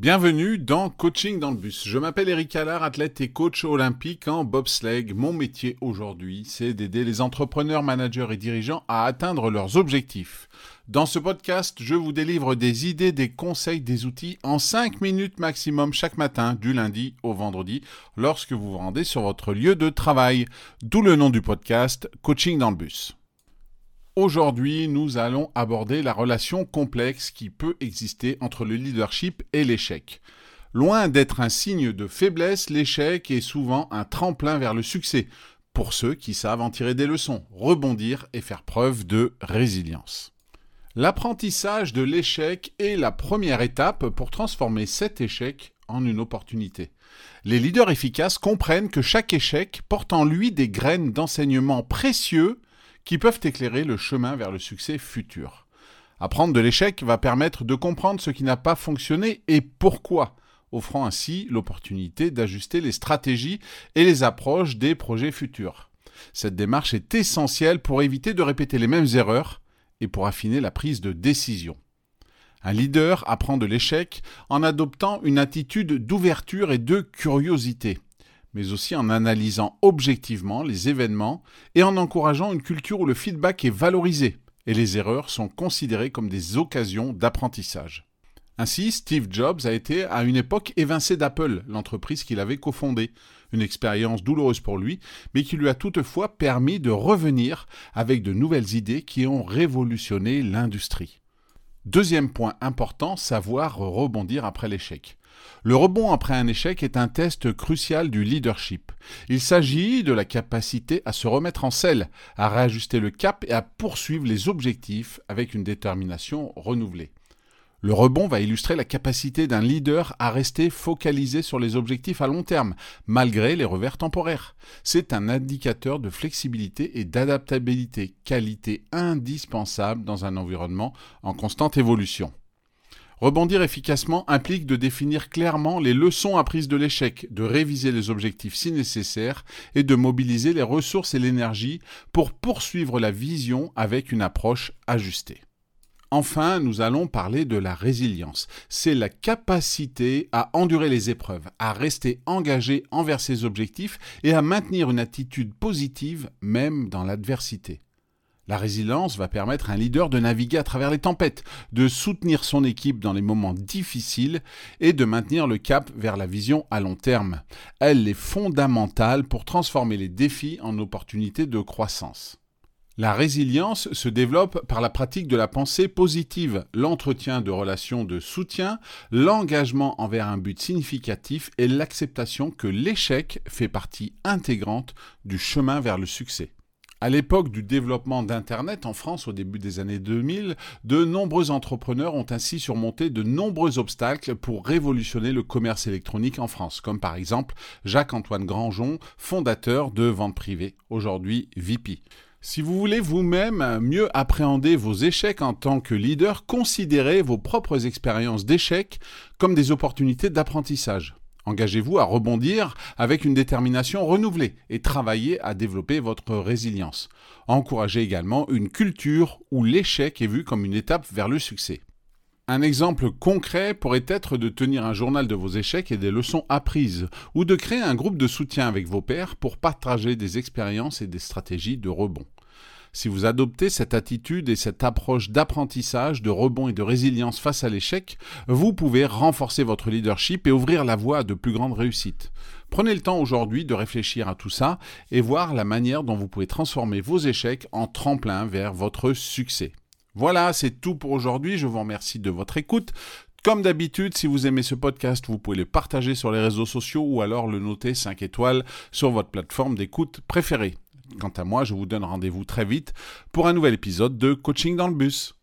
Bienvenue dans Coaching dans le bus. Je m'appelle Eric Allard, athlète et coach olympique en bobsleigh. Mon métier aujourd'hui, c'est d'aider les entrepreneurs, managers et dirigeants à atteindre leurs objectifs. Dans ce podcast, je vous délivre des idées, des conseils, des outils en 5 minutes maximum chaque matin, du lundi au vendredi, lorsque vous vous rendez sur votre lieu de travail. D'où le nom du podcast, Coaching dans le bus. Aujourd'hui, nous allons aborder la relation complexe qui peut exister entre le leadership et l'échec. Loin d'être un signe de faiblesse, l'échec est souvent un tremplin vers le succès, pour ceux qui savent en tirer des leçons, rebondir et faire preuve de résilience. L'apprentissage de l'échec est la première étape pour transformer cet échec en une opportunité. Les leaders efficaces comprennent que chaque échec porte en lui des graines d'enseignement précieux qui peuvent éclairer le chemin vers le succès futur. Apprendre de l'échec va permettre de comprendre ce qui n'a pas fonctionné et pourquoi, offrant ainsi l'opportunité d'ajuster les stratégies et les approches des projets futurs. Cette démarche est essentielle pour éviter de répéter les mêmes erreurs et pour affiner la prise de décision. Un leader apprend de l'échec en adoptant une attitude d'ouverture et de curiosité mais aussi en analysant objectivement les événements et en encourageant une culture où le feedback est valorisé et les erreurs sont considérées comme des occasions d'apprentissage. Ainsi, Steve Jobs a été à une époque évincé d'Apple, l'entreprise qu'il avait cofondée, une expérience douloureuse pour lui, mais qui lui a toutefois permis de revenir avec de nouvelles idées qui ont révolutionné l'industrie. Deuxième point important, savoir rebondir après l'échec. Le rebond après un échec est un test crucial du leadership. Il s'agit de la capacité à se remettre en selle, à réajuster le cap et à poursuivre les objectifs avec une détermination renouvelée. Le rebond va illustrer la capacité d'un leader à rester focalisé sur les objectifs à long terme, malgré les revers temporaires. C'est un indicateur de flexibilité et d'adaptabilité, qualité indispensable dans un environnement en constante évolution. Rebondir efficacement implique de définir clairement les leçons apprises de l'échec, de réviser les objectifs si nécessaire et de mobiliser les ressources et l'énergie pour poursuivre la vision avec une approche ajustée. Enfin, nous allons parler de la résilience. C'est la capacité à endurer les épreuves, à rester engagé envers ses objectifs et à maintenir une attitude positive même dans l'adversité. La résilience va permettre à un leader de naviguer à travers les tempêtes, de soutenir son équipe dans les moments difficiles et de maintenir le cap vers la vision à long terme. Elle est fondamentale pour transformer les défis en opportunités de croissance. La résilience se développe par la pratique de la pensée positive, l'entretien de relations de soutien, l'engagement envers un but significatif et l'acceptation que l'échec fait partie intégrante du chemin vers le succès. À l'époque du développement d'Internet en France au début des années 2000, de nombreux entrepreneurs ont ainsi surmonté de nombreux obstacles pour révolutionner le commerce électronique en France, comme par exemple Jacques-Antoine Granjon, fondateur de Vente Privée, aujourd'hui VP. Si vous voulez vous-même mieux appréhender vos échecs en tant que leader, considérez vos propres expériences d'échecs comme des opportunités d'apprentissage. Engagez-vous à rebondir avec une détermination renouvelée et travaillez à développer votre résilience. Encouragez également une culture où l'échec est vu comme une étape vers le succès. Un exemple concret pourrait être de tenir un journal de vos échecs et des leçons apprises, ou de créer un groupe de soutien avec vos pairs pour partager des expériences et des stratégies de rebond. Si vous adoptez cette attitude et cette approche d'apprentissage, de rebond et de résilience face à l'échec, vous pouvez renforcer votre leadership et ouvrir la voie à de plus grandes réussites. Prenez le temps aujourd'hui de réfléchir à tout ça et voir la manière dont vous pouvez transformer vos échecs en tremplin vers votre succès. Voilà, c'est tout pour aujourd'hui. Je vous remercie de votre écoute. Comme d'habitude, si vous aimez ce podcast, vous pouvez le partager sur les réseaux sociaux ou alors le noter 5 étoiles sur votre plateforme d'écoute préférée. Quant à moi, je vous donne rendez-vous très vite pour un nouvel épisode de Coaching dans le bus.